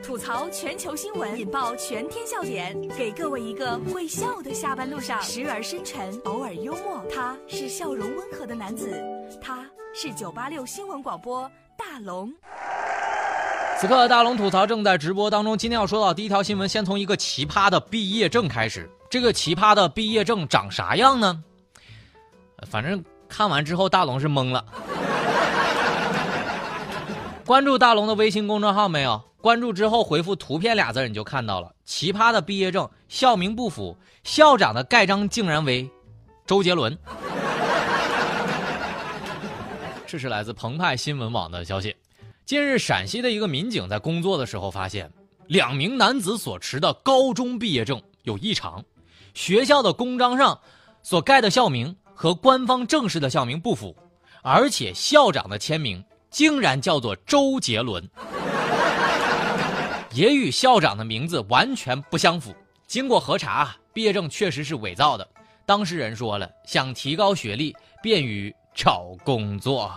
吐槽全球新闻，引爆全天笑点，给各位一个会笑的下班路上，时而深沉，偶尔幽默。他是笑容温和的男子，他是九八六新闻广播大龙。此刻大龙吐槽正在直播当中。今天要说到第一条新闻，先从一个奇葩的毕业证开始。这个奇葩的毕业证长啥样呢？反正看完之后，大龙是懵了。关注大龙的微信公众号没有？关注之后回复“图片”俩字，你就看到了。奇葩的毕业证，校名不符，校长的盖章竟然为周杰伦。这是来自澎湃新闻网的消息。近日，陕西的一个民警在工作的时候发现，两名男子所持的高中毕业证有异常，学校的公章上所盖的校名和官方正式的校名不符，而且校长的签名竟然叫做周杰伦，也与校长的名字完全不相符。经过核查，毕业证确实是伪造的。当事人说了，想提高学历，便于找工作。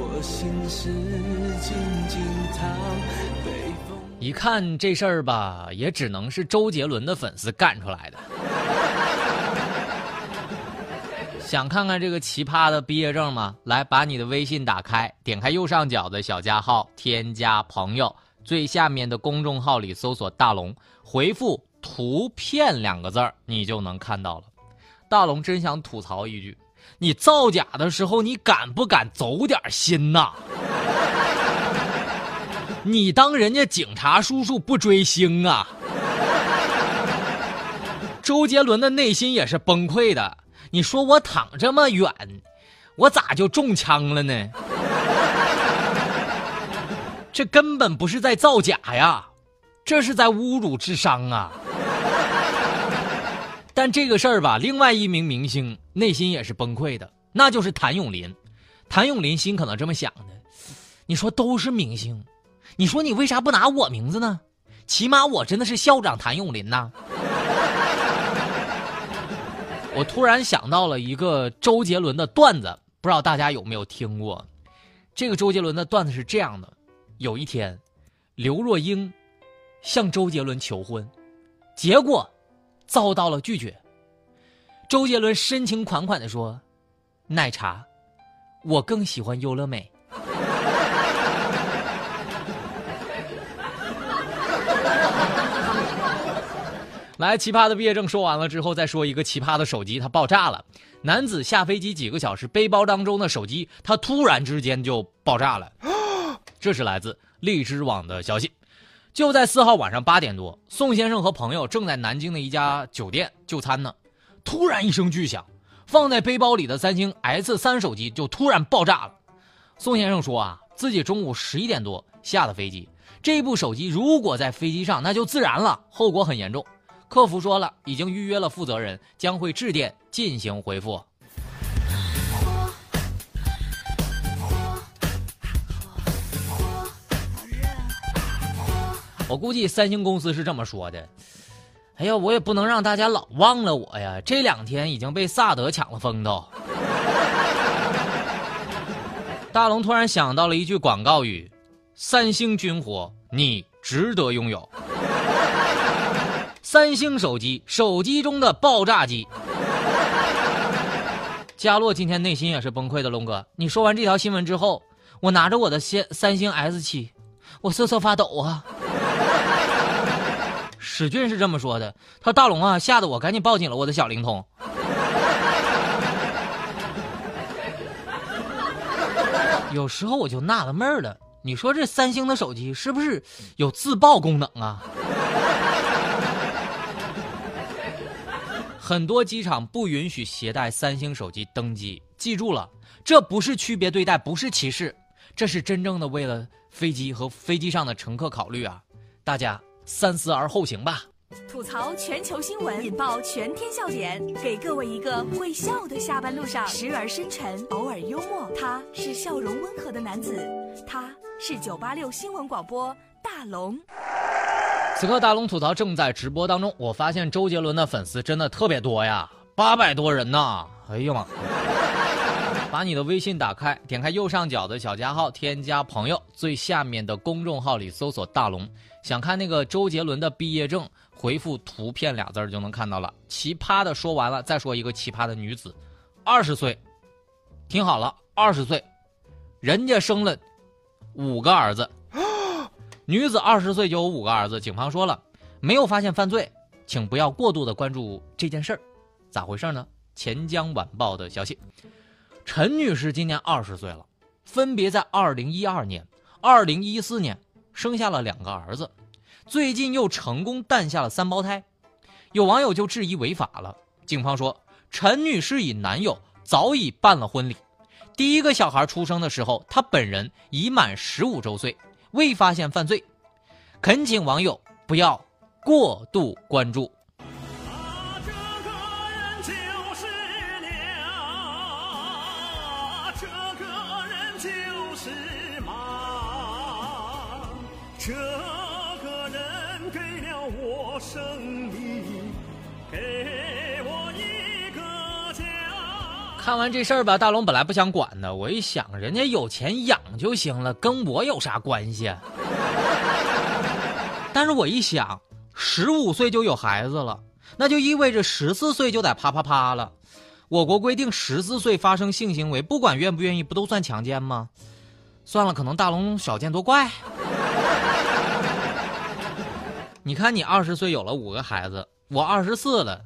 我心事静静躺，被一看这事儿吧，也只能是周杰伦的粉丝干出来的。想看看这个奇葩的毕业证吗？来，把你的微信打开，点开右上角的小加号，添加朋友，最下面的公众号里搜索“大龙”，回复“图片”两个字儿，你就能看到了。大龙真想吐槽一句。你造假的时候，你敢不敢走点心呐？你当人家警察叔叔不追星啊？周杰伦的内心也是崩溃的。你说我躺这么远，我咋就中枪了呢？这根本不是在造假呀，这是在侮辱智商啊！但这个事儿吧，另外一名明星内心也是崩溃的，那就是谭咏麟。谭咏麟心可能这么想的：你说都是明星，你说你为啥不拿我名字呢？起码我真的是校长谭咏麟呐。我突然想到了一个周杰伦的段子，不知道大家有没有听过？这个周杰伦的段子是这样的：有一天，刘若英向周杰伦求婚，结果。遭到了拒绝。周杰伦深情款款的说：“奶茶，我更喜欢优乐美。”来，奇葩的毕业证说完了之后，再说一个奇葩的手机，它爆炸了。男子下飞机几个小时，背包当中的手机，它突然之间就爆炸了。这是来自荔枝网的消息。就在四号晚上八点多，宋先生和朋友正在南京的一家酒店就餐呢，突然一声巨响，放在背包里的三星 S 三手机就突然爆炸了。宋先生说啊，自己中午十一点多下的飞机，这部手机如果在飞机上，那就自燃了，后果很严重。客服说了，已经预约了负责人，将会致电进行回复。我估计三星公司是这么说的：“哎呀，我也不能让大家老忘了我呀！这两天已经被萨德抢了风头。”大龙突然想到了一句广告语：“三星军火，你值得拥有。”三星手机，手机中的爆炸机。佳洛今天内心也是崩溃的，龙哥，你说完这条新闻之后，我拿着我的先三星 S 七，我瑟瑟发抖啊。史俊是这么说的：“他说大龙啊，吓得我赶紧抱紧了我的小灵通。有时候我就纳了闷了，你说这三星的手机是不是有自爆功能啊？很多机场不允许携带三星手机登机，记住了，这不是区别对待，不是歧视，这是真正的为了飞机和飞机上的乘客考虑啊！大家。”三思而后行吧。吐槽全球新闻，引爆全天笑点，给各位一个会笑的下班路上，时而深沉，偶尔幽默。他是笑容温和的男子，他是九八六新闻广播大龙。此刻大龙吐槽正在直播当中，我发现周杰伦的粉丝真的特别多呀，八百多人呢！哎呀妈！把你的微信打开，点开右上角的小加号，添加朋友，最下面的公众号里搜索“大龙”，想看那个周杰伦的毕业证，回复“图片”俩字就能看到了。奇葩的说完了，再说一个奇葩的女子，二十岁，听好了，二十岁，人家生了五个儿子。女子二十岁就有五个儿子，警方说了，没有发现犯罪，请不要过度的关注这件事儿，咋回事呢？钱江晚报的消息，陈女士今年二十岁了，分别在二零一二年、二零一四年生下了两个儿子，最近又成功诞下了三胞胎，有网友就质疑违法了。警方说，陈女士与男友早已办了婚礼，第一个小孩出生的时候，她本人已满十五周岁。未发现犯罪，恳请网友不要过度关注。看完这事儿吧，大龙本来不想管的，我一想，人家有钱养就行了，跟我有啥关系？但是我一想，十五岁就有孩子了，那就意味着十四岁就得啪啪啪了。我国规定，十四岁发生性行为，不管愿不愿意，不都算强奸吗？算了，可能大龙少见多怪。你看，你二十岁有了五个孩子，我二十四了，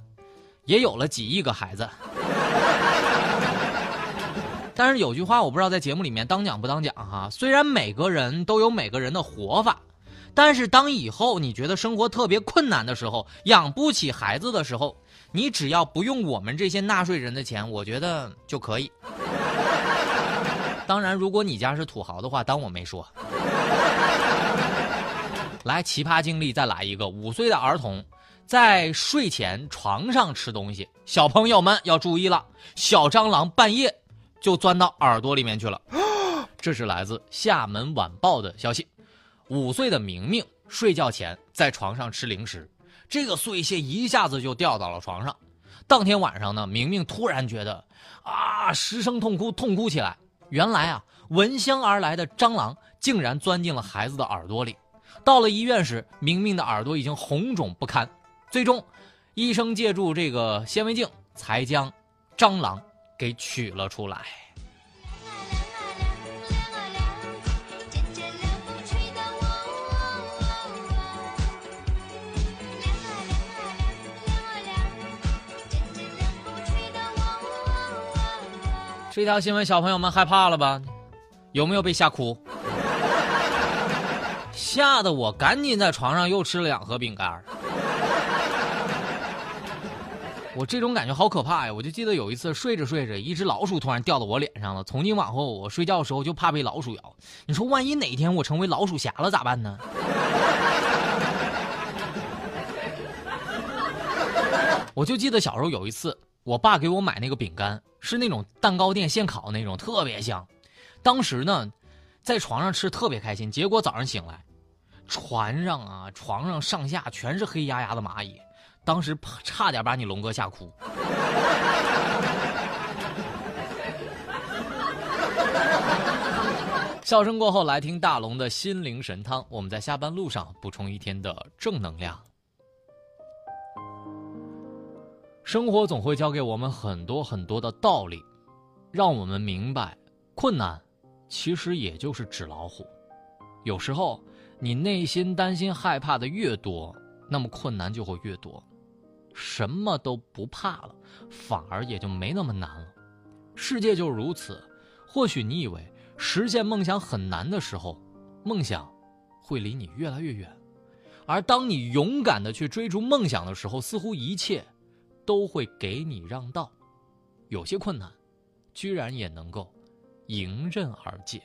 也有了几亿个孩子。但是有句话我不知道在节目里面当讲不当讲哈。虽然每个人都有每个人的活法，但是当以后你觉得生活特别困难的时候，养不起孩子的时候，你只要不用我们这些纳税人的钱，我觉得就可以。当然，如果你家是土豪的话，当我没说。来，奇葩经历再来一个：五岁的儿童在睡前床上吃东西，小朋友们要注意了，小蟑螂半夜。就钻到耳朵里面去了，这是来自厦门晚报的消息。五岁的明明睡觉前在床上吃零食，这个碎屑一下子就掉到了床上。当天晚上呢，明明突然觉得啊，失声痛哭，痛哭起来。原来啊，闻香而来的蟑螂竟然钻进了孩子的耳朵里。到了医院时，明明的耳朵已经红肿不堪。最终，医生借助这个显微镜才将蟑螂。给取了出来。这条新闻，小朋友们害怕了吧？有没有被吓哭？吓得我赶紧在床上又吃了两盒饼干。我这种感觉好可怕呀！我就记得有一次睡着睡着，一只老鼠突然掉到我脸上了。从今往后，我睡觉的时候就怕被老鼠咬。你说万一哪天我成为老鼠侠了咋办呢？我就记得小时候有一次，我爸给我买那个饼干，是那种蛋糕店现烤那种，特别香。当时呢，在床上吃特别开心。结果早上醒来，船上啊，床上上下全是黑压压的蚂蚁。当时差点把你龙哥吓哭。笑声过后，来听大龙的心灵神汤。我们在下班路上补充一天的正能量。生活总会教给我们很多很多的道理，让我们明白，困难其实也就是纸老虎。有时候，你内心担心害怕的越多，那么困难就会越多。什么都不怕了，反而也就没那么难了。世界就是如此。或许你以为实现梦想很难的时候，梦想会离你越来越远；而当你勇敢的去追逐梦想的时候，似乎一切都会给你让道。有些困难，居然也能够迎刃而解。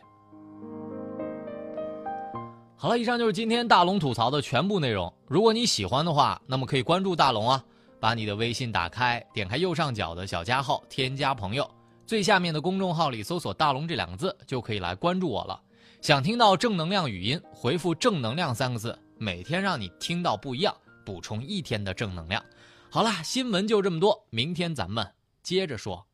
好了，以上就是今天大龙吐槽的全部内容。如果你喜欢的话，那么可以关注大龙啊。把你的微信打开，点开右上角的小加号，添加朋友，最下面的公众号里搜索“大龙”这两个字，就可以来关注我了。想听到正能量语音，回复“正能量”三个字，每天让你听到不一样，补充一天的正能量。好啦，新闻就这么多，明天咱们接着说。